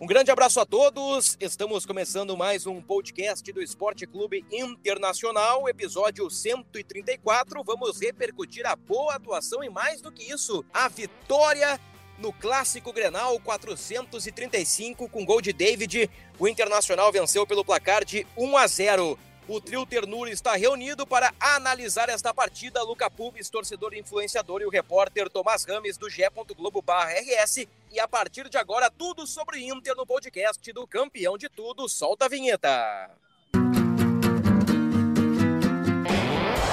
Um grande abraço a todos. Estamos começando mais um podcast do Esporte Clube Internacional, episódio 134. Vamos repercutir a boa atuação e mais do que isso, a vitória no clássico Grenal 435 com gol de David. O Internacional venceu pelo placar de 1 a 0. O trio Ternura está reunido para analisar esta partida. Luca Pubis, torcedor influenciador, e o repórter Tomás Rames, do G. Globo RS. E a partir de agora, tudo sobre Inter no podcast do Campeão de Tudo. Solta a vinheta.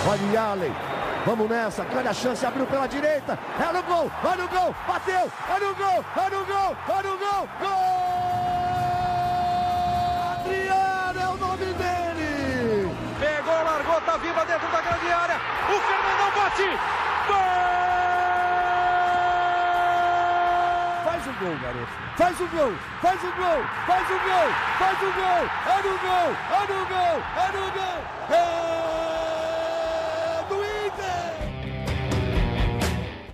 Olha Allen. Vamos nessa, grande a chance, abriu pela direita. É no gol, olha o gol, bateu, olha o gol, olha o gol, olha o gol, gol! Dentro da grande área. O Fernandão bate. Gol! Faz o gol, garoto. Faz o gol, faz o gol, faz o gol, faz o gol. É no gol, é no gol, é no gol. É do Inter.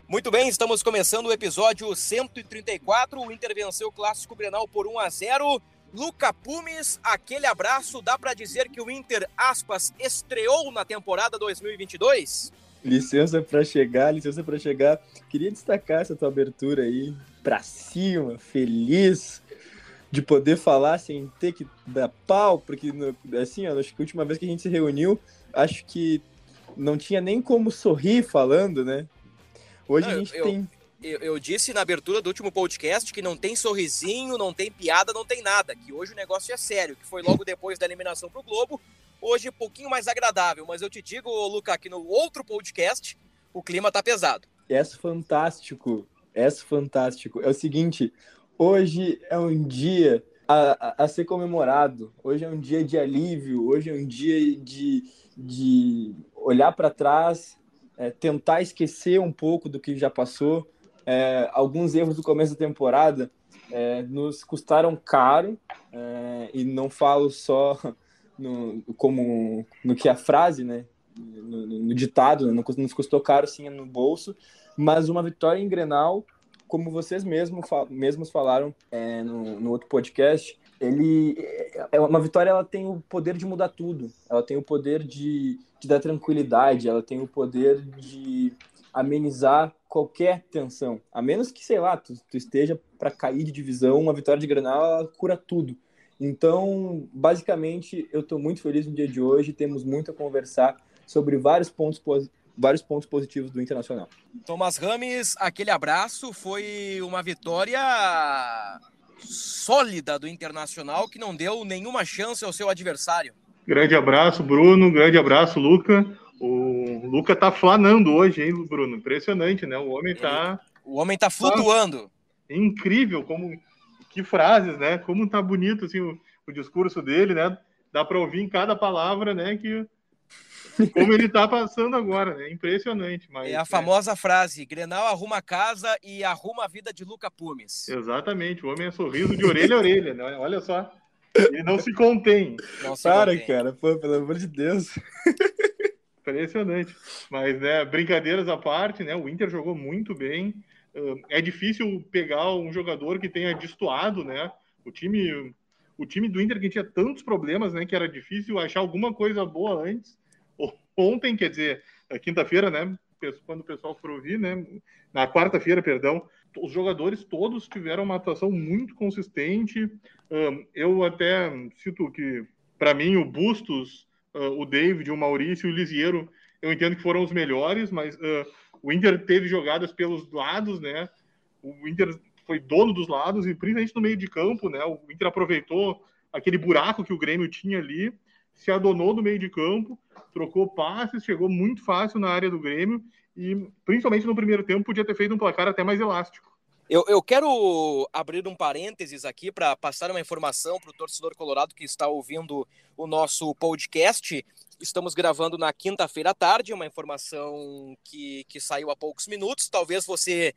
Muito bem, estamos começando o episódio 134. O Inter venceu o Clássico Grenal por 1 a 0. Luca Pumes, aquele abraço, dá para dizer que o Inter, aspas, estreou na temporada 2022? Licença para chegar, licença para chegar. Queria destacar essa tua abertura aí, para cima, feliz de poder falar sem ter que dar pau, porque assim, acho que a última vez que a gente se reuniu, acho que não tinha nem como sorrir falando, né? Hoje não, a gente eu, tem eu, eu, disse na abertura do último podcast que não tem sorrisinho, não tem piada, não tem nada. Que hoje o negócio é sério, que foi logo depois da eliminação para o Globo. Hoje um pouquinho mais agradável, mas eu te digo, Luca, que no outro podcast o clima tá pesado. É fantástico, é fantástico. É o seguinte, hoje é um dia a, a, a, ser comemorado. Hoje é um dia de alívio, hoje é um dia de, de olhar para trás, é, tentar esquecer um pouco do que já passou é, alguns erros do começo da temporada é, nos custaram caro, é, e não falo só no, como no que a frase, né, no, no ditado, né, nos custou caro sim no bolso, mas uma vitória em Grenal, como vocês mesmos, mesmos falaram é, no, no outro podcast, ele é uma vitória ela tem o poder de mudar tudo ela tem o poder de, de dar tranquilidade ela tem o poder de amenizar qualquer tensão. A menos que, sei lá, tu, tu esteja para cair de divisão, uma vitória de Granal cura tudo. Então, basicamente, eu estou muito feliz no dia de hoje. Temos muito a conversar sobre vários pontos, vários pontos positivos do Internacional. Thomas Rames, aquele abraço. Foi uma vitória sólida do Internacional que não deu nenhuma chance ao seu adversário. Grande abraço, Bruno. Grande abraço, Luca. O Luca tá flanando hoje, hein, Bruno? Impressionante, né? O homem tá. O homem tá flutuando. É incrível como. Que frases, né? Como tá bonito assim, o, o discurso dele, né? Dá para ouvir em cada palavra, né? Que como ele tá passando agora, né? Impressionante. Mas, é a famosa é. frase: Grenal arruma a casa e arruma a vida de Luca Pumes. Exatamente, o homem é sorriso de orelha a orelha, né? Olha só. Ele não se contém. Não se Para, contém. cara, pô, pelo amor de Deus. Impressionante. Mas, né, brincadeiras à parte, né, o Inter jogou muito bem. É difícil pegar um jogador que tenha destoado, né? O time, o time do Inter que tinha tantos problemas, né, que era difícil achar alguma coisa boa antes. Ontem, quer dizer, quinta-feira, né, quando o pessoal for ouvir, né, na quarta-feira, perdão, os jogadores todos tiveram uma atuação muito consistente. Eu até cito que, para mim, o Bustos uh, o David, o Maurício e o Lisiero, eu entendo que foram os melhores, mas uh, o Inter teve jogadas pelos lados, né? O Inter foi dono dos lados e principalmente no meio de campo, né? O Inter aproveitou aquele buraco que o Grêmio tinha ali, se adonou no meio de campo, trocou passes, chegou muito fácil na área do Grêmio e principalmente no primeiro tempo podia ter feito um placar até mais elástico. Eu, eu quero abrir um parênteses aqui para passar uma informação para o torcedor colorado que está ouvindo o nosso podcast. Estamos gravando na quinta-feira à tarde, uma informação que, que saiu há poucos minutos. Talvez você,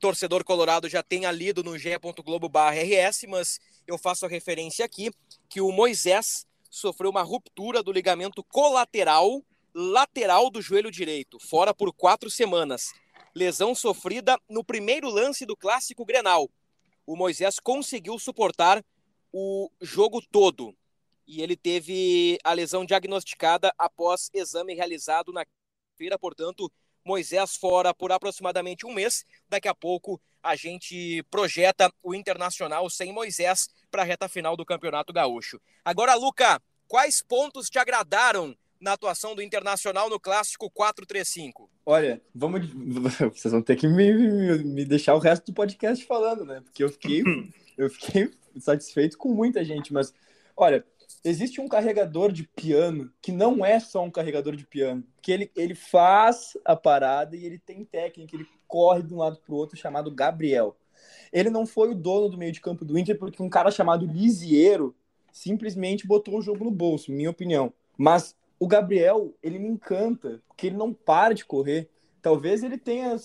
torcedor colorado, já tenha lido no ge.globo.rs, mas eu faço a referência aqui que o Moisés sofreu uma ruptura do ligamento colateral lateral do joelho direito, fora por quatro semanas lesão sofrida no primeiro lance do clássico Grenal. o Moisés conseguiu suportar o jogo todo. E ele teve a lesão diagnosticada após exame realizado na feira, portanto, Moisés fora por aproximadamente um mês. Daqui a pouco a gente projeta o Internacional sem Moisés para a reta final do Campeonato Gaúcho. Agora, Luca, quais pontos te agradaram na atuação do Internacional no clássico 4-3-5? Olha, vamos. Vocês vão ter que me, me, me, deixar o resto do podcast falando, né? Porque eu fiquei, eu fiquei satisfeito com muita gente, mas olha, existe um carregador de piano que não é só um carregador de piano, que ele, ele faz a parada e ele tem técnica, ele corre de um lado para o outro, chamado Gabriel. Ele não foi o dono do meio de campo do Inter porque um cara chamado Lisiero simplesmente botou o jogo no bolso, minha opinião. Mas o Gabriel, ele me encanta, porque ele não para de correr. Talvez ele tenha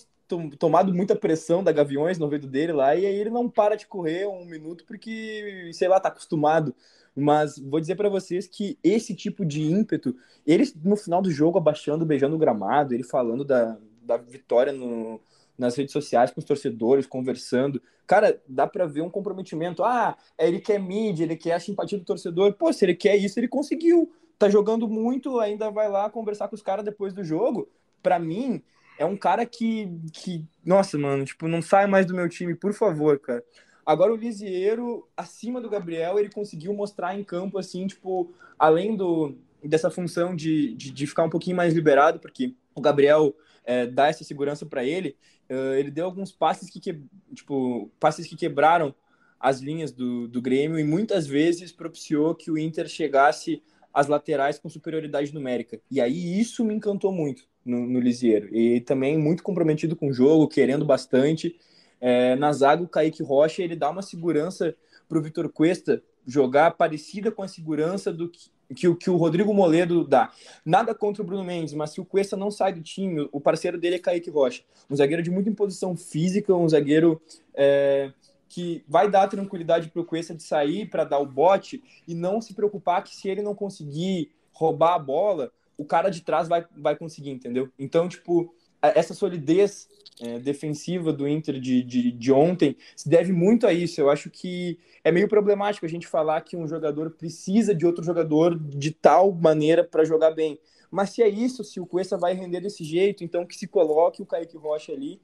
tomado muita pressão da Gaviões no ouvido dele lá, e aí ele não para de correr um minuto porque, sei lá, tá acostumado. Mas vou dizer para vocês que esse tipo de ímpeto, ele no final do jogo abaixando, beijando o gramado, ele falando da, da vitória no, nas redes sociais com os torcedores, conversando. Cara, dá para ver um comprometimento. Ah, ele quer mídia, ele quer a simpatia do torcedor. Pô, se ele quer isso, ele conseguiu tá jogando muito, ainda vai lá conversar com os caras depois do jogo. Para mim, é um cara que, que, nossa, mano, tipo, não sai mais do meu time, por favor, cara. Agora o Lisieiro, acima do Gabriel, ele conseguiu mostrar em campo, assim, tipo, além do, dessa função de, de, de ficar um pouquinho mais liberado, porque o Gabriel é, dá essa segurança para ele, uh, ele deu alguns passes que, que, tipo, passes que quebraram as linhas do, do Grêmio e muitas vezes propiciou que o Inter chegasse as laterais com superioridade numérica. E aí isso me encantou muito no, no Lisieiro. E também muito comprometido com o jogo, querendo bastante. É, na zaga, o Kaique Rocha ele dá uma segurança para o Vitor Cuesta jogar parecida com a segurança do que, que, que, o Rodrigo Moledo dá. Nada contra o Bruno Mendes, mas se o Cuesta não sai do time, o parceiro dele é Kaique Rocha. Um zagueiro de muita imposição física, um zagueiro é, que vai dar tranquilidade para o Cuesta de sair para dar o bote e não se preocupar que se ele não conseguir roubar a bola, o cara de trás vai, vai conseguir, entendeu? Então, tipo, essa solidez é, defensiva do Inter de, de, de, ontem se deve muito a isso. Eu acho que é meio problemático a gente falar que um jogador precisa de outro jogador de tal maneira para jogar bem. Mas se é isso, se o Cuesta vai render desse jeito, então que se coloque o Kaique Rocha ali.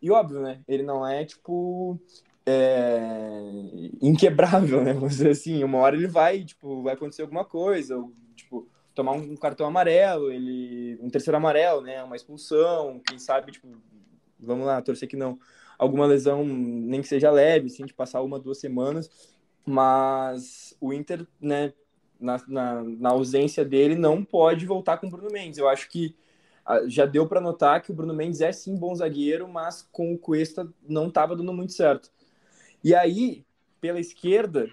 E óbvio, né? Ele não é tipo é, inquebrável, né? Vamos dizer assim, uma hora ele vai, tipo, vai acontecer alguma coisa, ou, tipo, tomar um cartão amarelo, ele um terceiro amarelo, né? Uma expulsão, quem sabe, tipo, vamos lá, torcer que não, alguma lesão, nem que seja leve, assim, de passar uma, duas semanas, mas o Inter, né, na, na, na ausência dele, não pode voltar com o Bruno Mendes. Eu acho que ah, já deu para notar que o Bruno Mendes é sim bom zagueiro, mas com o Cuesta não estava dando muito certo. E aí, pela esquerda,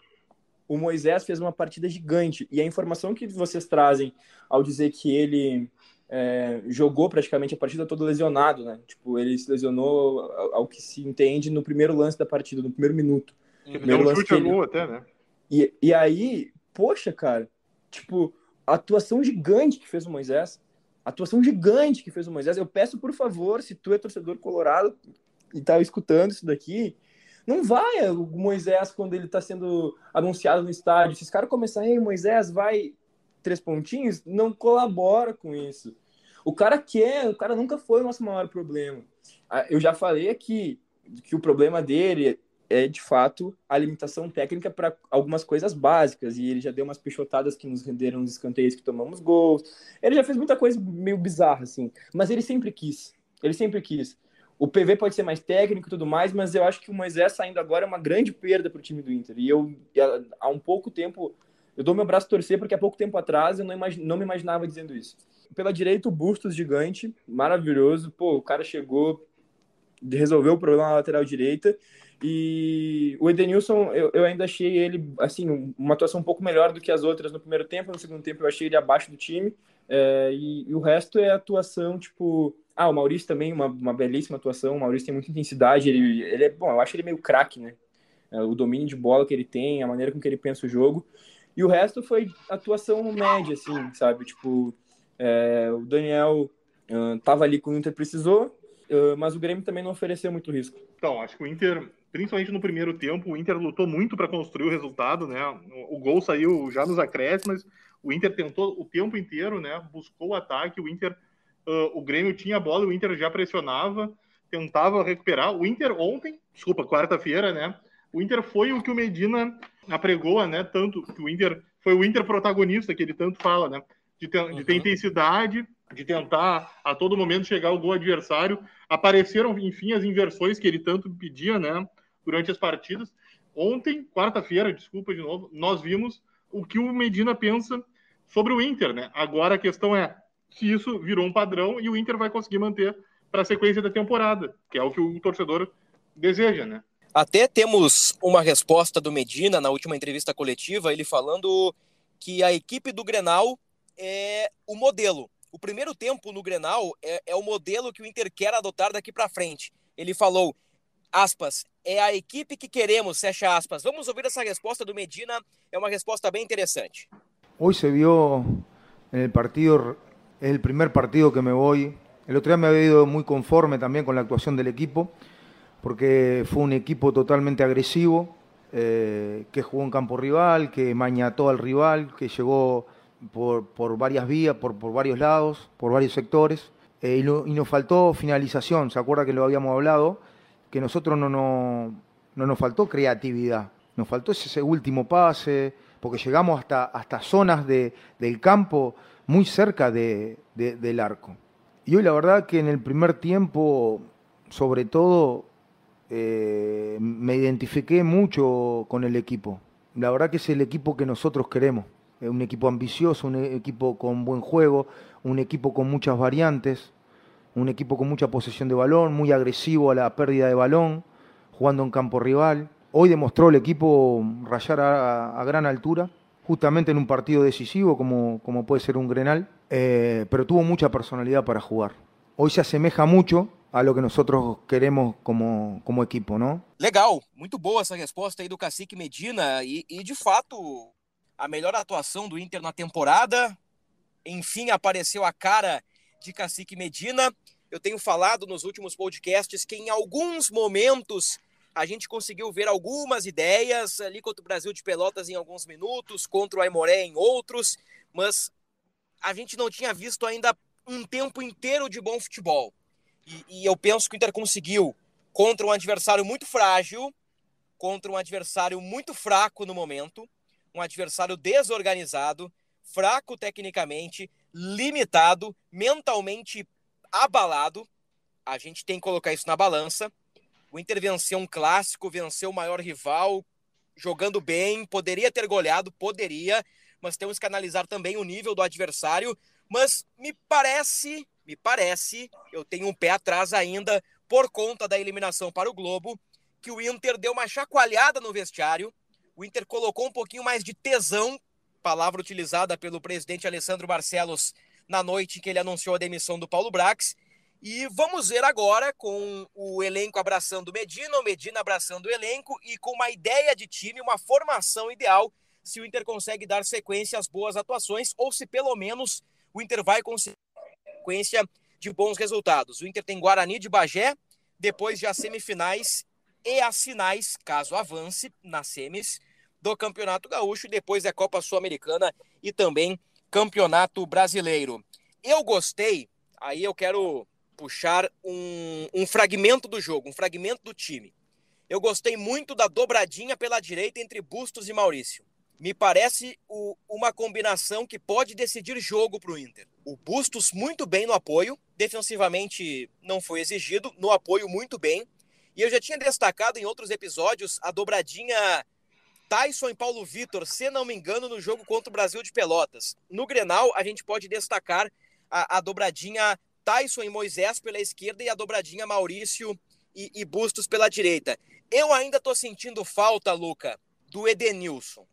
o Moisés fez uma partida gigante. E a informação que vocês trazem ao dizer que ele é, jogou praticamente a partida toda lesionado, né? Tipo, ele se lesionou, ao, ao que se entende, no primeiro lance da partida, no primeiro minuto. Uhum. Deu um chute ele... gol até, né? E, e aí, poxa, cara, tipo, a atuação gigante que fez o Moisés, atuação gigante que fez o Moisés. Eu peço, por favor, se tu é torcedor colorado e tá escutando isso daqui, não vai o Moisés quando ele está sendo anunciado no estádio. Se os caras começarem, Moisés, vai três pontinhos, não colabora com isso. O cara quer, o cara nunca foi o nosso maior problema. Ah, eu já falei aqui que o problema dele é de fato a limitação técnica para algumas coisas básicas e ele já deu umas pichotadas que nos renderam nos escanteios que tomamos gols. Ele já fez muita coisa meio bizarra assim, mas ele sempre quis. Ele sempre quis. O PV pode ser mais técnico e tudo mais, mas eu acho que o Moisés saindo agora é uma grande perda para o time do Inter. E eu, há um pouco tempo, eu dou meu braço a torcer, porque há pouco tempo atrás eu não, imag... não me imaginava dizendo isso. Pela direita, o Bustos gigante, maravilhoso. Pô, o cara chegou, resolveu o problema na lateral direita. E o Edenilson, eu, eu ainda achei ele, assim, uma atuação um pouco melhor do que as outras no primeiro tempo. No segundo tempo, eu achei ele abaixo do time. É, e, e, o resto é atuação, tipo, ah, o Maurício também, uma, uma belíssima atuação. O Maurício tem muita intensidade. Ele, ele é bom, eu acho ele meio craque, né? É, o domínio de bola que ele tem, a maneira com que ele pensa o jogo. E o resto foi atuação média, assim, sabe? Tipo, é, o Daniel uh, tava ali quando o Inter precisou, uh, mas o Grêmio também não ofereceu muito risco. Então, acho que o Inter principalmente no primeiro tempo, o Inter lutou muito para construir o resultado, né? O gol saiu já nos acréscimos, o Inter tentou o tempo inteiro, né? Buscou o ataque, o Inter, uh, o Grêmio tinha a bola, o Inter já pressionava, tentava recuperar. O Inter ontem, desculpa, quarta-feira, né? O Inter foi o que o Medina apregoa, né? Tanto que o Inter foi o Inter protagonista que ele tanto fala, né? De ter, de ter intensidade, de tentar a todo momento chegar ao gol adversário. Apareceram, enfim, as inversões que ele tanto pedia, né? Durante as partidas. Ontem, quarta-feira, desculpa de novo, nós vimos o que o Medina pensa sobre o Inter, né? Agora a questão é se isso virou um padrão e o Inter vai conseguir manter para a sequência da temporada, que é o que o torcedor deseja, né? Até temos uma resposta do Medina na última entrevista coletiva, ele falando que a equipe do Grenal é o modelo. O primeiro tempo no Grenal é, é o modelo que o Inter quer adotar daqui para frente. Ele falou, aspas, é a equipe que queremos, fecha aspas. Vamos ouvir essa resposta do Medina, é uma resposta bem interessante. Hoy se en el partido, es el primer partido que me voy. El otro día me había ido muy conforme también con la actuación del equipo, porque fue un equipo totalmente agresivo, eh, que jugó en campo rival, que mañató al rival, que llegó por, por varias vías, por, por, varios lados, por varios sectores, eh, y, lo, y, nos faltó finalización, ¿se acuerda que lo habíamos hablado? Que nosotros no, no, no nos faltó creatividad, nos faltó ese último pase, porque llegamos hasta, hasta zonas de, del campo muy cerca de, de, del arco. Y hoy la verdad que en el primer tiempo, sobre todo, eh, me identifiqué mucho con el equipo. La verdad que es el equipo que nosotros queremos. Un equipo ambicioso, un equipo con buen juego, un equipo con muchas variantes, un equipo con mucha posesión de balón, muy agresivo a la pérdida de balón, jugando en campo rival. Hoy demostró el equipo rayar a, a gran altura, justamente en un partido decisivo como, como puede ser un Grenal, eh, pero tuvo mucha personalidad para jugar. Hoy se asemeja mucho a lo que nosotros queremos como, como equipo, ¿no? Legal, muito boa essa resposta aí do Cacique Medina e, e de fato a melhor atuação do Inter na temporada. Enfim, apareceu a cara de Cacique Medina. Eu tenho falado nos últimos podcasts que em alguns momentos a gente conseguiu ver algumas ideias ali contra o Brasil de Pelotas em alguns minutos, contra o Aimoré em outros, mas a gente não tinha visto ainda um tempo inteiro de bom futebol. E, e, eu penso que o Inter conseguiu contra um adversário muito frágil, contra um adversário muito fraco no momento, um adversário desorganizado, fraco tecnicamente, limitado, mentalmente abalado. A gente tem que colocar isso na balança. O Inter venceu um clássico, venceu o maior rival, jogando bem, poderia ter goleado, poderia, mas temos que analisar também o nível do adversário. Mas me parece, me parece, eu tenho um pé atrás ainda por conta da eliminação para o Globo, que o Inter deu uma chacoalhada no vestiário. O Inter colocou um pouquinho mais de tesão, palavra utilizada pelo presidente Alessandro Barcelos na noite em que ele anunciou a demissão do Paulo Brax. E vamos ver agora com o elenco abraçando Medina, o Medina abraçando o elenco e com uma ideia de time, uma formação ideal, se o Inter consegue dar sequência às boas atuações ou se pelo menos o Inter vai conseguir sequência de bons resultados. O Inter tem Guarani de Bagé, depois de as semifinais e as finais, caso avance nas semis do Campeonato Gaúcho, depois é Copa Sul-Americana e também Campeonato Brasileiro. Eu gostei, aí eu quero puxar um, um fragmento do jogo, um fragmento do time. Eu gostei muito da dobradinha pela direita entre Bustos e Maurício. Me parece o, uma combinação que pode decidir jogo para o Inter. O Bustos muito bem no apoio, defensivamente não foi exigido, no apoio muito bem. E eu já tinha destacado em outros episódios a dobradinha Tyson e Paulo Vitor, se não me engano, no jogo contra o Brasil de Pelotas. No Grenal, a gente pode destacar a, a dobradinha Tyson e Moisés pela esquerda e a dobradinha Maurício e, e Bustos pela direita. Eu ainda estou sentindo falta, Luca, do Edenilson.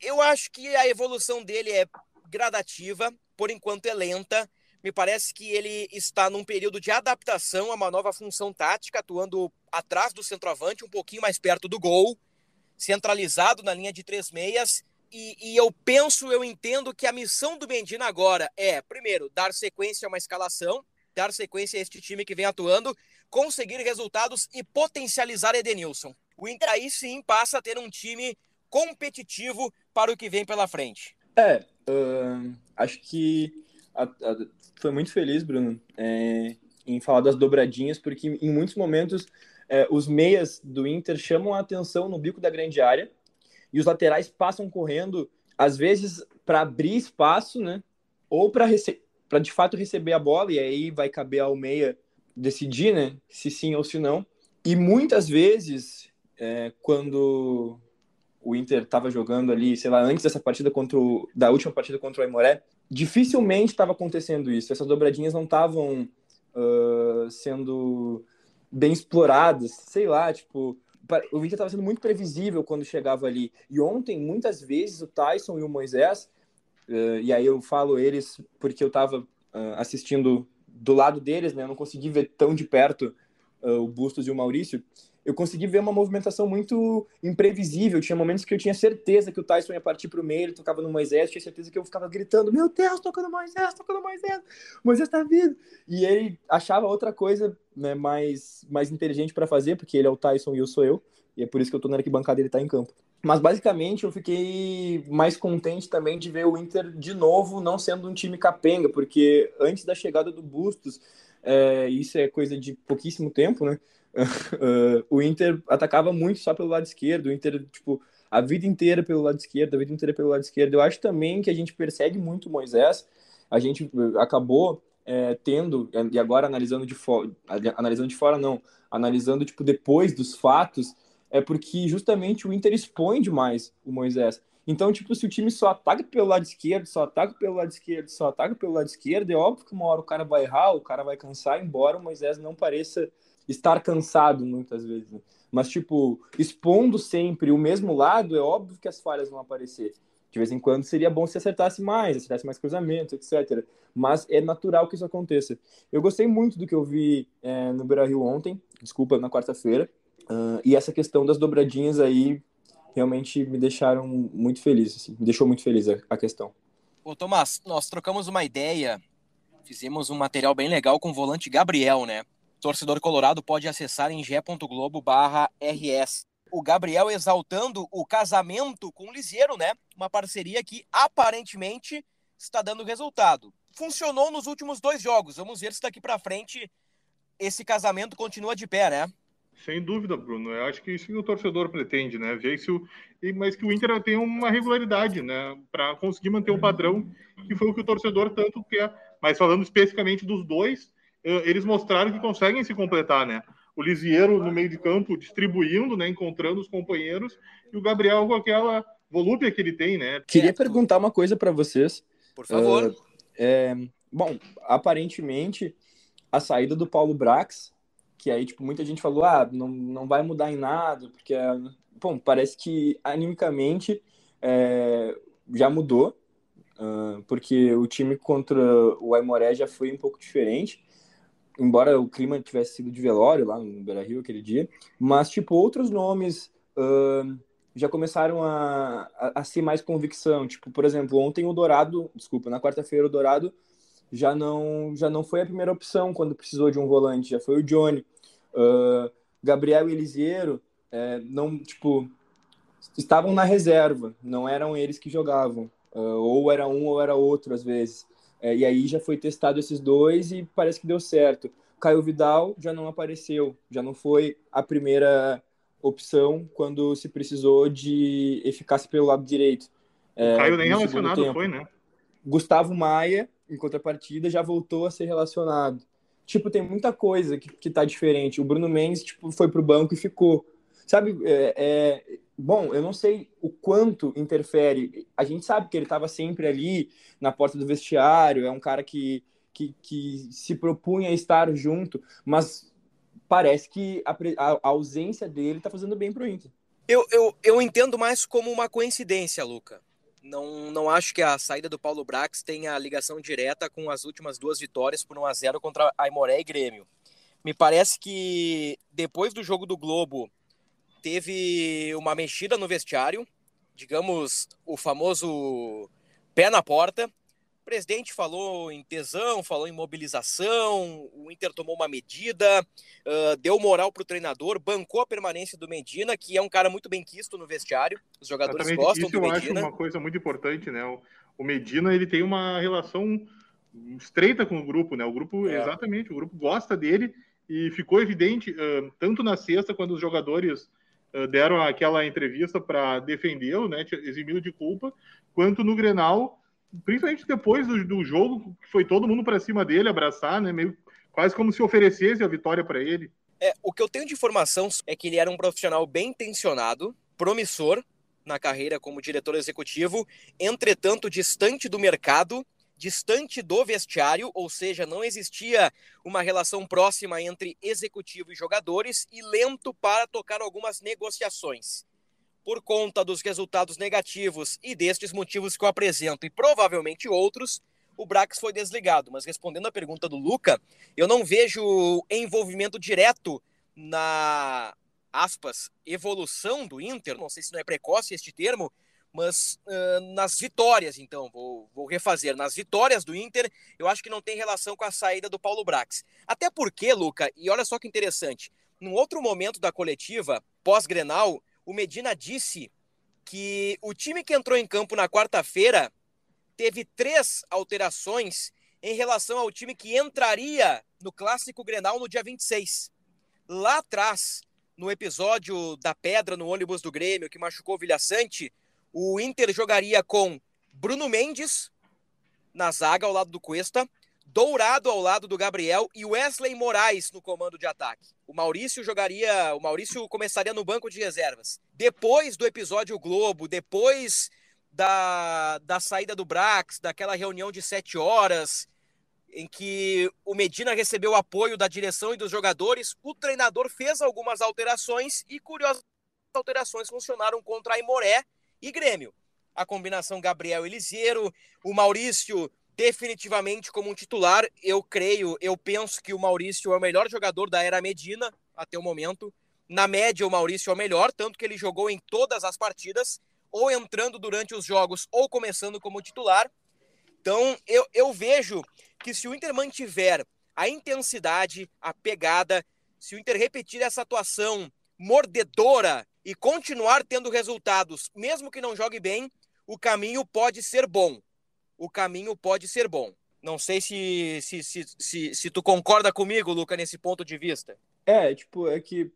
Eu acho que a evolução dele é gradativa, por enquanto é lenta. Me parece que ele está num período de adaptação a uma nova função tática, atuando atrás do centroavante, um pouquinho mais perto do gol, centralizado na linha de três meias. E, e, eu penso, eu entendo que a missão do Mendina agora é, primeiro, dar sequência a uma escalação, dar sequência a este time que vem atuando, conseguir resultados e potencializar Edenilson. o Inter aí sim passa a ter um time competitivo para o que vem pela frente. É, uh, acho que a, a, foi muito feliz, Bruno, é, em falar das dobradinhas, porque em muitos momentos é, os meias do Inter chamam a atenção no bico da grande área e os laterais passam correndo, às vezes para abrir espaço, né? Ou para para de fato receber a bola e aí vai caber ao meia decidir, né? Se sim ou se não. E muitas vezes, é, quando o Inter estava jogando ali, sei lá, antes dessa partida contra o, da última partida contra o Aimoré, dificilmente estava acontecendo isso. Essas dobradinhas não estavam uh, sendo bem exploradas, sei lá, tipo, o Inter estava sendo muito previsível quando chegava ali. E ontem, muitas vezes, o Tyson e o Moisés, uh, e aí eu falo eles porque eu estava uh, assistindo do lado deles, né? Eu não consegui ver tão de perto o Bustos e o Maurício eu consegui ver uma movimentação muito imprevisível. Tinha momentos que eu tinha certeza que o Tyson ia partir para o meio, ele tocava no Moisés, tinha certeza que eu ficava gritando: Meu Deus, tocando Moisés, tocando Moisés, Moisés está vindo. E ele achava outra coisa né, mais, mais inteligente para fazer, porque ele é o Tyson e eu sou eu, e é por isso que eu estou na arquibancada e ele está em campo. Mas basicamente eu fiquei mais contente também de ver o Inter de novo não sendo um time capenga, porque antes da chegada do Bustos, é, isso é coisa de pouquíssimo tempo, né? uh, o Inter atacava muito só pelo lado esquerdo, o Inter, tipo, a vida inteira pelo lado esquerdo, a vida inteira pelo lado esquerdo. Eu acho também que a gente persegue muito o Moisés, a gente acabou é, tendo, e agora analisando de fora, analisando de fora não, analisando, tipo, depois dos fatos, é porque justamente o Inter expõe demais o Moisés. Então, tipo, se o time só ataca pelo lado esquerdo, só ataca pelo lado esquerdo, só ataca pelo lado esquerdo, é óbvio que uma hora o cara vai errar, o cara vai cansar, embora o Moisés não pareça estar cansado muitas vezes. Né? Mas, tipo, expondo sempre o mesmo lado, é óbvio que as falhas vão aparecer. De vez em quando seria bom se acertasse mais, acertasse mais cruzamentos, etc. Mas é natural que isso aconteça. Eu gostei muito do que eu vi é, no Beira Rio ontem, desculpa, na quarta-feira. Uh, e essa questão das dobradinhas aí realmente me deixaram muito feliz, assim, me deixou muito feliz a, a questão. Ô Tomás, nós trocamos uma ideia, fizemos um material bem legal com o volante Gabriel, né? torcedor colorado pode acessar em g.globo/rs. O Gabriel exaltando o casamento com o Liseiro, né? Uma parceria que aparentemente está dando resultado. Funcionou nos últimos dois jogos. Vamos ver se daqui para frente esse casamento continua de pé, né? Sem dúvida, Bruno. Eu acho que isso que o torcedor pretende, né? Ver se o... Mas que o Inter tem uma regularidade, né? Para conseguir manter o padrão, que foi o que o torcedor tanto quer. Mas falando especificamente dos dois, eh, eles mostraram que conseguem se completar, né? O Lisieiro no meio de campo distribuindo, né? Encontrando os companheiros e o Gabriel com aquela volúpia que ele tem, né? Queria perguntar uma coisa para vocês. Por favor. Uh, é, bom, aparentemente a saída do Paulo Brax, que aí tipo muita gente falou, ah, não, não vai mudar em nada, porque bom, parece que animicamente é, já mudou, uh, porque o time contra o Aimoré já foi um pouco diferente embora o clima tivesse sido de velório lá no Beira Rio aquele dia, mas tipo outros nomes uh, já começaram a, a, a, ser mais convicção. Tipo, por exemplo, ontem o Dourado, desculpa, na quarta-feira o Dourado já não já não foi a primeira opção quando precisou de um volante, já foi o Johnny. Uh, Gabriel e Elisiero é, não tipo estavam na reserva, não eram eles que jogavam. Uh, ou era um ou era outro às vezes. É, e aí já foi testado esses dois e parece que deu certo. Caio Vidal já não apareceu, já não foi a primeira opção quando se precisou de eficácia pelo lado direito. É, Caio nem relacionado foi, né? Gustavo Maia, em contrapartida, já voltou a ser relacionado. Tipo, tem muita coisa que, que tá diferente. O Bruno Mendes, tipo, foi pro banco e ficou. Sabe, é, é Bom, eu não sei o quanto interfere. A gente sabe que ele estava sempre ali na porta do vestiário, é um cara que, que, que se propunha a estar junto, mas parece que a, a, ausência dele está fazendo bem para o Inter. Eu, eu, eu entendo mais como uma coincidência, Luca. Não, não acho que a saída do Paulo Brax tenha ligação direta com as últimas duas vitórias por 1 a 0 contra Aimoré e Grêmio. Me parece que depois do jogo do Globo teve uma mexida no vestiário, digamos, o famoso pé na porta. Presidente falou em tesão, falou em mobilização, o Inter tomou uma medida, uh, deu moral para o treinador, bancou a permanência do Medina, que é um cara muito bem quisto no vestiário. Os jogadores Exatamente. gostam Isso do Medina. Isso eu acho uma coisa muito importante, né? O, o, Medina ele tem uma relação estreita com o grupo, né? O grupo, é. exatamente, o grupo gosta dele e ficou evidente, uh, tanto na sexta, quando os jogadores uh, deram aquela entrevista para defendê-lo, né, eximindo de culpa, quanto no Grenal, principalmente depois do, do jogo, foi todo mundo para cima dele, abraçar, né, meio quase como se oferecesse a vitória para ele. É, o que eu tenho de informação é que ele era um profissional bem intencionado, promissor na carreira como diretor executivo, entretanto distante do mercado distante do vestiário, ou seja, não existia uma relação próxima entre executivo e jogadores e lento para tocar algumas negociações. Por conta dos resultados negativos e destes motivos que eu apresento e provavelmente outros, o Brax foi desligado. Mas respondendo à pergunta do Luca, eu não vejo envolvimento direto na aspas evolução do Inter. Não sei se não é precoce este termo, mas uh, nas vitórias, então, vou, vou, refazer, nas vitórias do Inter, eu acho que não tem relação com a saída do Paulo Brax. Até porque, Luca, e olha só que interessante, num outro momento da coletiva, pós-Grenal, o Medina disse que o time que entrou em campo na quarta-feira teve três alterações em relação ao time que entraria no Clássico Grenal no dia 26. Lá atrás, no episódio da pedra no ônibus do Grêmio que machucou o Vilha Sante, o Inter jogaria com Bruno Mendes na zaga ao lado do Cuesta, Dourado ao lado do Gabriel e Wesley Moraes no comando de ataque. O Maurício jogaria, o Maurício começaria no banco de reservas. Depois do episódio Globo, depois da, da saída do Brax, daquela reunião de sete horas, em que o Medina recebeu apoio da direção e dos jogadores, o treinador fez algumas alterações e, curiosas alterações funcionaram contra a Imoré e Grêmio. A combinação Gabriel Eliseiro, o Maurício definitivamente como um titular. Eu creio, eu penso que o Maurício é o melhor jogador da era Medina até o momento. Na média, o Maurício é o melhor, tanto que ele jogou em todas as partidas, ou entrando durante os jogos, ou começando como titular. Então, eu, eu vejo que se o Inter mantiver a intensidade, a pegada, se o Inter repetir essa atuação mordedora e continuar tendo resultados, mesmo que não jogue bem, o caminho pode ser bom. O caminho pode ser bom. Não sei se, se, se, se, se tu concorda comigo, Luca, nesse ponto de vista. É, tipo, é que.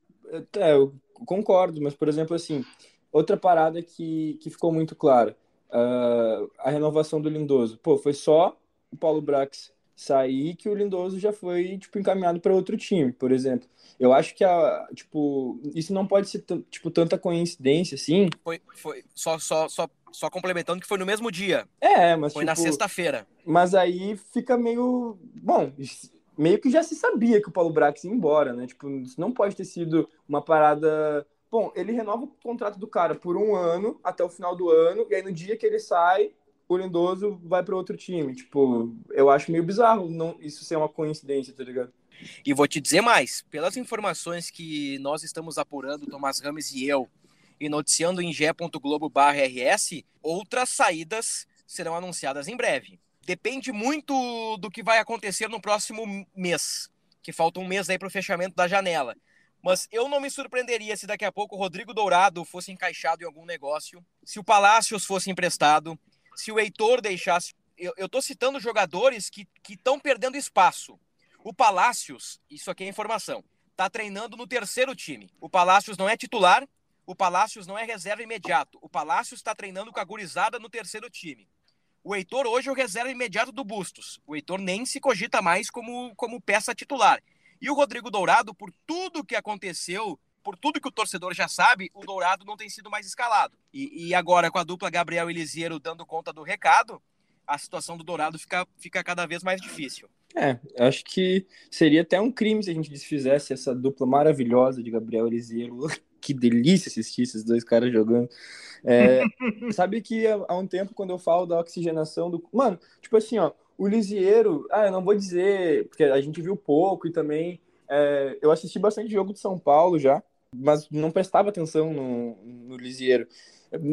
É, eu concordo, mas, por exemplo, assim, outra parada que, que ficou muito clara: uh, a renovação do Lindoso. Pô, foi só o Paulo Brax sair que o Lindoso já foi tipo encaminhado para outro time, por exemplo. Eu acho que a, tipo, isso não pode ser tipo tanta coincidência assim. Foi, foi só, só, só, só complementando que foi no mesmo dia. É, mas foi tipo, na sexta-feira. Mas aí fica meio, bom, meio que já se sabia que o Paulo Brax ia embora, né? Tipo, isso não pode ter sido uma parada Bom, ele renova o contrato do cara por um ano, até o final do ano, e aí no dia que ele sai, o Lindoso vai para outro time. Tipo, eu acho meio bizarro não, isso ser uma coincidência, tá ligado? E vou te dizer mais, pelas informações que nós estamos apurando, Tomás Rames e eu, e noticiando em ge.globo.rs, outras saídas serão anunciadas em breve. Depende muito do que vai acontecer no próximo mês, que falta um mês aí para o fechamento da janela. Mas eu não me surpreenderia se daqui a pouco o Rodrigo Dourado fosse encaixado em algum negócio, se o Palácios fosse emprestado, se o Heitor deixasse. Eu, estou citando jogadores que estão perdendo espaço. O Palácios, isso aqui é informação, está treinando no terceiro time. O Palácios não é titular, o Palácios não é reserva imediato. O Palácios está treinando com a gurizada no terceiro time. O Heitor hoje é o reserva imediato do Bustos. O Heitor nem se cogita mais como, como peça titular. E o Rodrigo Dourado, por tudo que aconteceu por tudo que o torcedor já sabe, o Dourado não tem sido mais escalado. E, e agora, com a dupla Gabriel Elisiero dando conta do recado, a situação do Dourado fica, fica cada vez mais difícil. É, acho que seria até um crime se a gente desfizesse essa dupla maravilhosa de Gabriel Elisiero. Que delícia assistir esses dois caras jogando. É, sabe que há um tempo, quando eu falo da oxigenação do. Mano, tipo assim, ó, o Lisiero, ah, eu não vou dizer, porque a gente viu pouco e também. É, eu assisti bastante jogo de São Paulo já mas não prestava atenção no, no Lisieiro.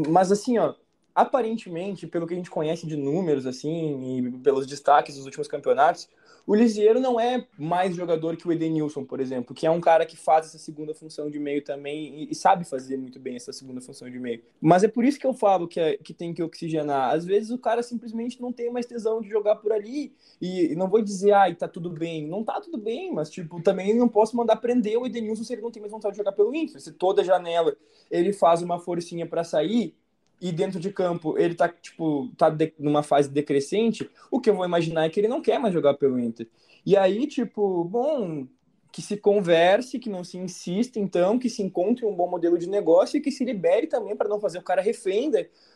Mas assim, ó, aparentemente, pelo que a gente conhece de números, assim, e pelos destaques dos últimos campeonatos, o Lisieiro não é mais jogador que o Edenilson, por exemplo, que é um cara que faz essa segunda função de meio também e, sabe fazer muito bem essa segunda função de meio. Mas é por isso que eu falo que, é, que tem que oxigenar. Às vezes o cara simplesmente não tem mais tesão de jogar por ali e não vou dizer, ai, tá tudo bem. Não tá tudo bem, mas, tipo, também não posso mandar prender o Edenilson se ele não tem mais vontade de jogar pelo Inter. Se toda janela ele faz uma forcinha para sair, e dentro de campo ele tá, tipo, tá de, numa fase decrescente, o que eu vou imaginar é que ele não quer mais jogar pelo Inter. E aí, tipo, bom, que se converse, que não se insista, então, que se encontre um bom modelo de negócio e que se libere também para não fazer o cara refém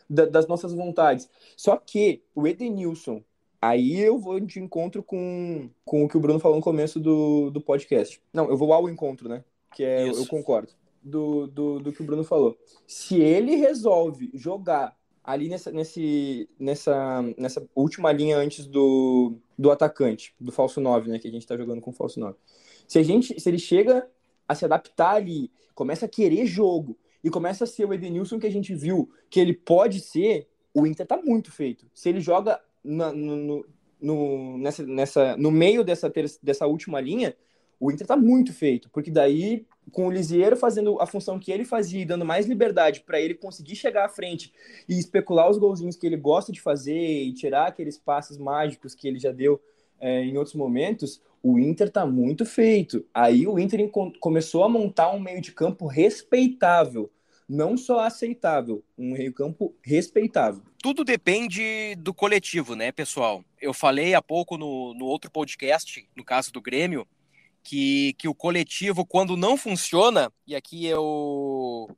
da, das nossas vontades. Só que o Edenilson, aí eu vou de encontro com, com o que o Bruno falou no começo do, do podcast. Não, eu vou ao encontro, né? Que é, Isso. eu concordo do, do, do que o Bruno falou. Se ele resolve jogar ali nessa, nesse, nessa, nessa última linha antes do, do atacante, do falso 9, né? Que a gente tá jogando com falso 9. Se, a gente, se ele chega a se adaptar ali, começa a querer jogo e começa a ser o Edenilson que a gente viu que ele pode ser, o Inter tá muito feito. Se ele joga na, no, no, nessa, nessa, no meio dessa, dessa última linha, o Inter tá muito feito, porque daí com o Lisieiro fazendo a função que ele fazia e dando mais liberdade para ele conseguir chegar à frente e especular os golzinhos que ele gosta de fazer e tirar aqueles passes mágicos que ele já deu é, em outros momentos, o Inter tá muito feito. Aí o Inter começou a montar um meio de campo respeitável, não só aceitável, um meio campo respeitável. Tudo depende do coletivo, né, pessoal? Eu falei há pouco no, no outro podcast, no caso do Grêmio, que, que o coletivo, quando não funciona, e aqui eu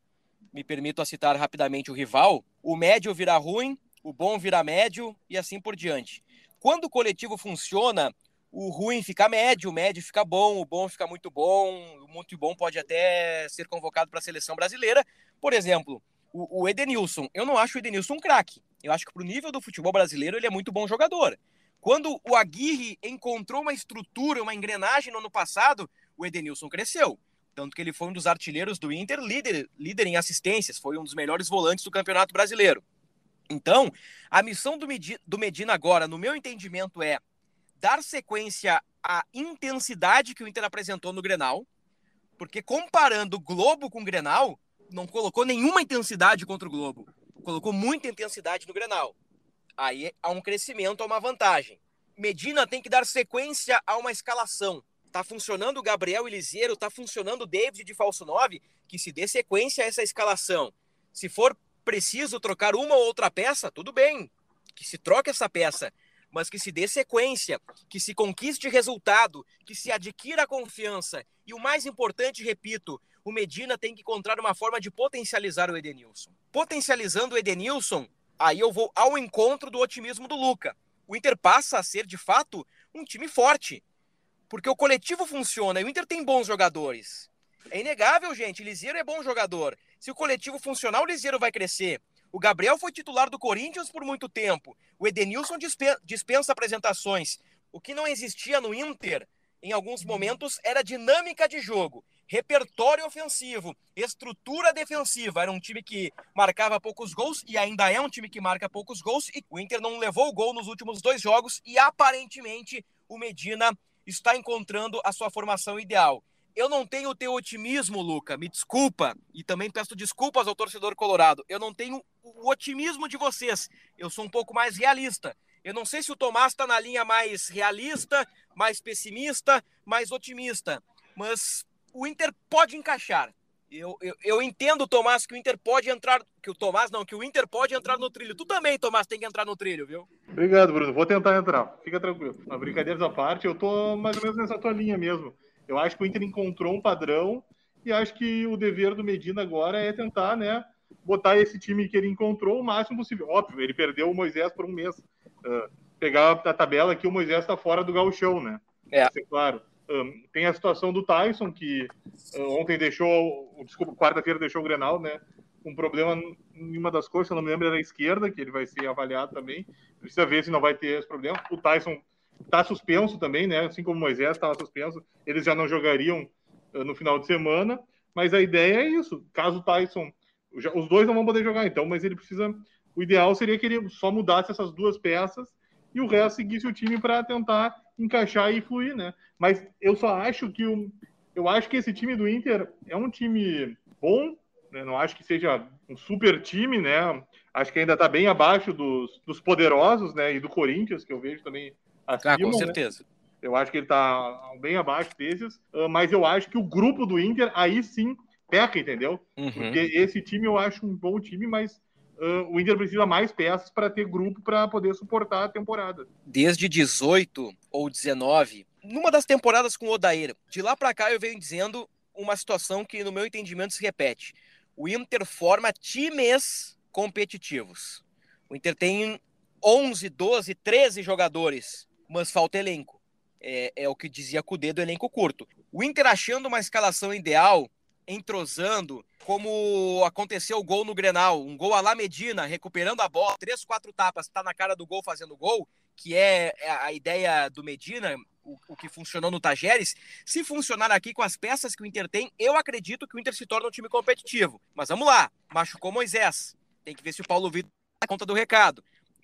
me permito citar rapidamente o rival, o médio vira ruim, o bom vira médio e assim por diante. Quando o coletivo funciona, o ruim fica médio, o médio fica bom, o bom fica muito bom, o muito bom pode até ser convocado para a seleção brasileira. Por exemplo, o, o Edenilson. Eu não acho o Edenilson um craque. Eu acho que para o nível do futebol brasileiro ele é muito bom jogador. Quando o Aguirre encontrou uma estrutura, uma engrenagem no ano passado, o Edenilson cresceu. Tanto que ele foi um dos artilheiros do Inter, líder, líder em assistências, foi um dos melhores volantes do Campeonato Brasileiro. Então, a missão do Medina agora, no meu entendimento, é dar sequência à intensidade que o Inter apresentou no Grenal, porque comparando o Globo com o Grenal, não colocou nenhuma intensidade contra o Globo. Colocou muita intensidade no Grenal. Aí há um crescimento, há uma vantagem. Medina tem que dar sequência a uma escalação. Tá funcionando o Gabriel Eliseiro, tá funcionando o David de falso 9, que se dê sequência a essa escalação. Se for preciso trocar uma ou outra peça, tudo bem, que se troque essa peça, mas que se dê sequência, que se conquiste resultado, que se adquira confiança. E o mais importante, repito, o Medina tem que encontrar uma forma de potencializar o Edenilson. Potencializando o Edenilson, aí eu vou ao encontro do otimismo do Luca. O Inter passa a ser, de fato, um time forte. Porque o coletivo funciona e o Inter tem bons jogadores. É inegável, gente. Liseiro é bom jogador. Se o coletivo funcionar, o Liseiro vai crescer. O Gabriel foi titular do Corinthians por muito tempo. O Edenilson dispensa apresentações. O que não existia no Inter, em alguns momentos, era dinâmica de jogo repertório ofensivo, estrutura defensiva. Era um time que marcava poucos gols e ainda é um time que marca poucos gols. E o Inter não levou o gol nos últimos dois jogos e aparentemente o Medina está encontrando a sua formação ideal. Eu não tenho o teu otimismo, Luca, me desculpa, e também peço desculpas ao torcedor colorado. Eu não tenho o otimismo de vocês. Eu sou um pouco mais realista. Eu não sei se o Tomás está na linha mais realista, mais pessimista, mais otimista, mas o Inter pode encaixar. Eu, eu, eu, entendo, Tomás, que o Inter pode entrar. Que o Tomás não, que o Inter pode entrar no trilho. Tu também, Tomás, tem que entrar no trilho, viu? Obrigado, Bruno. Vou tentar entrar. Fica tranquilo. Uma brincadeiras à parte, eu tô mais ou menos nessa tua linha mesmo. Eu acho que o Inter encontrou um padrão e acho que o dever do Medina agora é tentar, né, botar esse time que ele encontrou o máximo possível. Óbvio, ele perdeu o Moisés por um mês. Uh, pegar a tabela aqui, o Moisés está fora do gauchão, né? É. Isso é claro. Tem a situação do Tyson, que uh, ontem deixou, desculpa, quarta-feira deixou o Grenal, né? Um problema em uma das coxas, não me lembro, era a esquerda, que ele vai ser avaliado também. Precisa ver se não vai ter esse problema. O Tyson está suspenso também, né? Assim como o Moisés estava suspenso, eles já não jogariam uh, no final de semana. Mas a ideia é isso. Caso o Tyson, já, os dois não vão poder jogar então, mas ele precisa o ideal seria que ele só mudasse essas duas peças e o resto seguisse o time para tentar encaixar e fluir, né? Mas eu só acho que o, eu acho que esse time do Inter é um time bom, né? não acho que seja um super time, né? Acho que ainda está bem abaixo dos, dos, poderosos, né? E do Corinthians, que eu vejo também acima. Ah, com né? certeza. Né? Eu acho que ele está bem abaixo desses, ah, mas eu acho que o grupo do Inter aí sim peca, entendeu? Uhum. Porque esse time eu acho um bom time, mas uh, o Inter precisa mais peças para ter grupo para poder suportar a temporada. Desde 18 ou 19, numa das temporadas com o Odair, de lá para cá eu venho dizendo uma situação que, no meu entendimento, se repete. O Inter forma times competitivos. O Inter tem 11, 12, 13 jogadores, mas falta elenco. É, é o que dizia Cudê do elenco curto. O Inter achando uma escalação ideal, entrosando, como aconteceu o gol no Grenal, um gol a la Medina, recuperando a bola, três, quatro tapas, está na cara do gol fazendo gol, que é, é a ideia do Medina, o, o, que funcionou no Tajeres, se funcionar aqui com as peças que o Inter tem, eu acredito que o Inter se torna um time competitivo. Mas vamos lá, machucou Moisés, tem que ver se o Paulo Vitor dá conta do recado.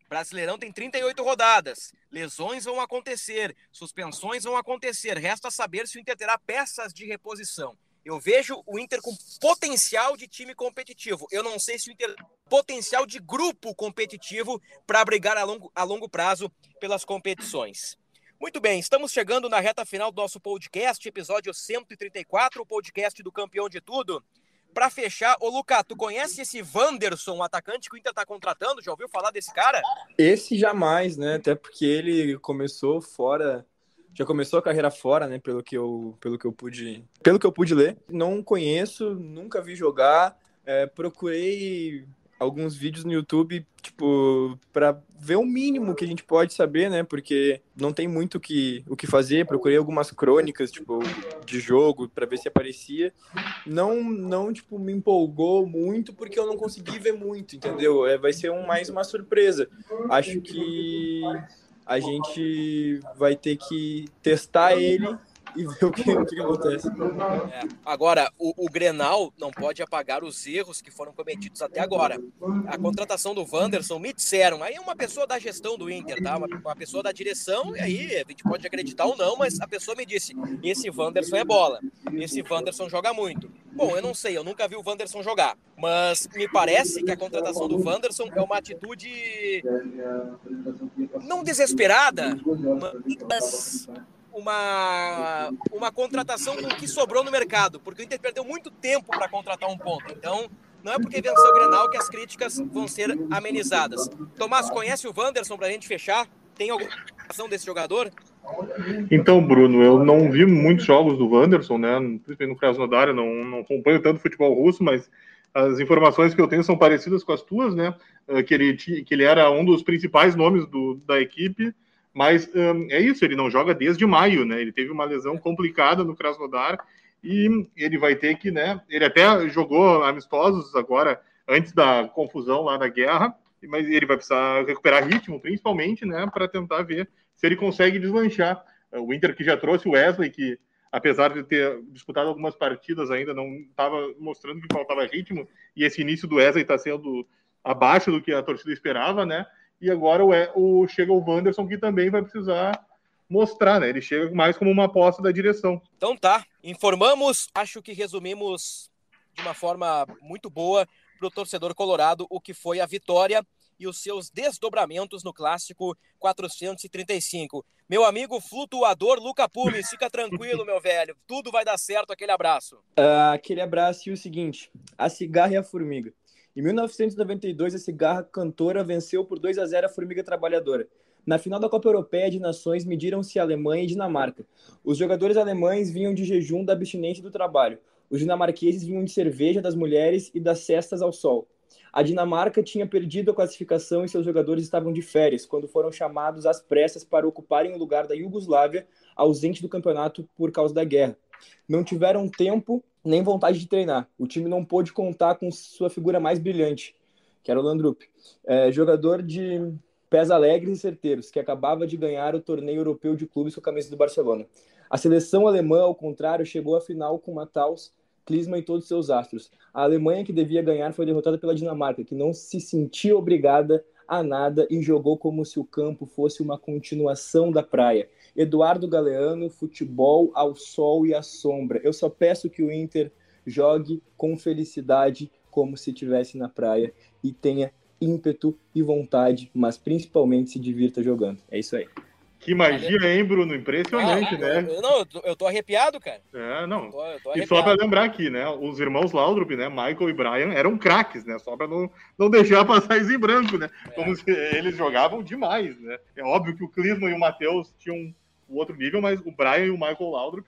Brasileirão tem 38 rodadas. Lesões vão acontecer, suspensões vão acontecer. Resta saber se o Inter terá peças de reposição. Eu vejo o Inter com potencial de time competitivo. Eu não sei se o Inter potencial de grupo competitivo para brigar a longo, a longo prazo pelas competições. Muito bem, estamos chegando na reta final do nosso podcast, episódio 134, o podcast do campeão de tudo. Para fechar, ô Luca, tu conhece esse Wanderson, o atacante que o Inter está contratando? Já ouviu falar desse cara? Esse jamais, né? Até porque ele começou fora já começou a carreira fora, né? Pelo que eu, pelo que eu pude, pelo que eu pude ler. Não conheço, nunca vi jogar. É, procurei alguns vídeos no YouTube, tipo, para ver o mínimo que a gente pode saber, né? Porque não tem muito que, o que fazer. Procurei algumas crônicas, tipo, de jogo para ver se aparecia. Não, não, tipo, me empolgou muito porque eu não consegui ver muito, entendeu? É, vai ser um, mais uma surpresa. Acho que a gente vai ter que testar ele e ver o que, o que acontece. É. Agora, o, o, Grenal não pode apagar os erros que foram cometidos até agora. A contratação do Wanderson, me disseram, aí é uma pessoa da gestão do Inter, tá? Uma, uma, pessoa da direção, e aí a gente pode acreditar ou não, mas a pessoa me disse: esse Wanderson é bola, esse Wanderson joga muito. Bom, eu não sei, eu nunca vi o Wanderson jogar, mas me parece que a contratação do Wanderson é uma atitude não desesperada, mas uma, uma contratação com o que sobrou no mercado, porque o Inter perdeu muito tempo para contratar um ponto. Então, não é porque venceu o Grenal que as críticas vão ser amenizadas. Tomás, conhece o Wanderson para a gente fechar? Tem alguma ação desse jogador? Então, Bruno, eu não vi muitos jogos do Wanderson, né? Principalmente no Krasnodar, eu não, não acompanho tanto futebol russo, mas as informações que eu tenho são parecidas com as tuas, né? Eh, que ele, que ele era um dos principais nomes do, da equipe mas um, é isso, ele não joga desde maio, né? Ele teve uma lesão complicada no Krasnodar e ele vai ter que, né? Ele até jogou amistosos agora, antes da confusão lá da guerra, mas ele vai precisar recuperar ritmo, principalmente, né? Para tentar ver se ele consegue deslanchar. O Inter que já trouxe o Wesley, que apesar de ter disputado algumas partidas ainda, não estava mostrando que faltava ritmo, e esse início do Wesley está sendo abaixo do que a torcida esperava, né? E agora o, o, chega o Wanderson, que também vai precisar mostrar, né? Ele chega mais como uma aposta da direção. Então tá, informamos, acho que resumimos de uma forma muito boa para o torcedor colorado o que foi a vitória e os seus desdobramentos no clássico 435. Meu amigo flutuador Luca Pumes, fica tranquilo, meu velho. Tudo vai dar certo. Aquele abraço. Uh, aquele abraço e o seguinte: a cigarra e a formiga. Em 1992, a cigarra cantora venceu por 2 a 0 a Formiga Trabalhadora. Na final da Copa Europeia de Nações, mediram-se Alemanha e Dinamarca. Os jogadores alemães vinham de jejum da abstinência do trabalho. Os dinamarqueses vinham de cerveja das mulheres e das cestas ao sol. A Dinamarca tinha perdido a classificação e seus jogadores estavam de férias quando foram chamados às pressas para ocuparem o lugar da Iugoslávia, ausente do campeonato por causa da guerra. Não tiveram tempo nem vontade de treinar. O time não pôde contar com sua figura mais brilhante, que era o Landrup. É, jogador de pés alegres e certeiros, que acabava de ganhar o torneio europeu de clubes com a camisa do Barcelona. A seleção alemã, ao contrário, chegou à final com uma Taus Klinsmann e todos os seus astros. A Alemanha, que devia ganhar, foi derrotada pela Dinamarca, que não se sentia obrigada a nada e jogou como se o campo fosse uma continuação da praia. Eduardo Galeano, futebol ao sol e à sombra. Eu só peço que o Inter jogue com felicidade, como se estivesse na praia, e tenha ímpeto e vontade, mas principalmente se divirta jogando. É isso aí. Que magia, hein, Bruno? Impressionante, ah, né? Eu, não, eu tô, eu tô, arrepiado, cara. É, não. Eu tô, eu tô e só para lembrar aqui, né? Os irmãos Laudrup, né? Michael e Brian eram craques, né? Só para não, não deixar passar isso em branco, né? É. Como se eles jogavam demais, né? É óbvio que o Clisman e o Matheus tinham o outro nível, mas o Brian e o Michael Laudrup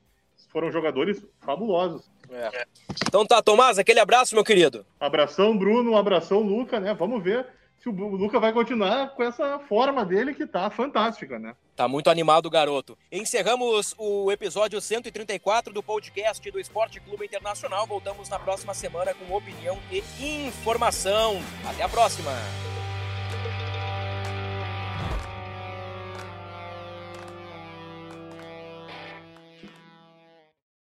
foram jogadores fabulosos. É. Então tá, Tomás, aquele abraço, meu querido. Abração, Bruno, abração, Luca, né? Vamos ver se o Luca vai continuar com essa forma dele que tá fantástica, né? Tá muito animado o garoto. Encerramos o episódio 134 do podcast do Esporte Clube Internacional. Voltamos na próxima semana com opinião e informação. Até a próxima!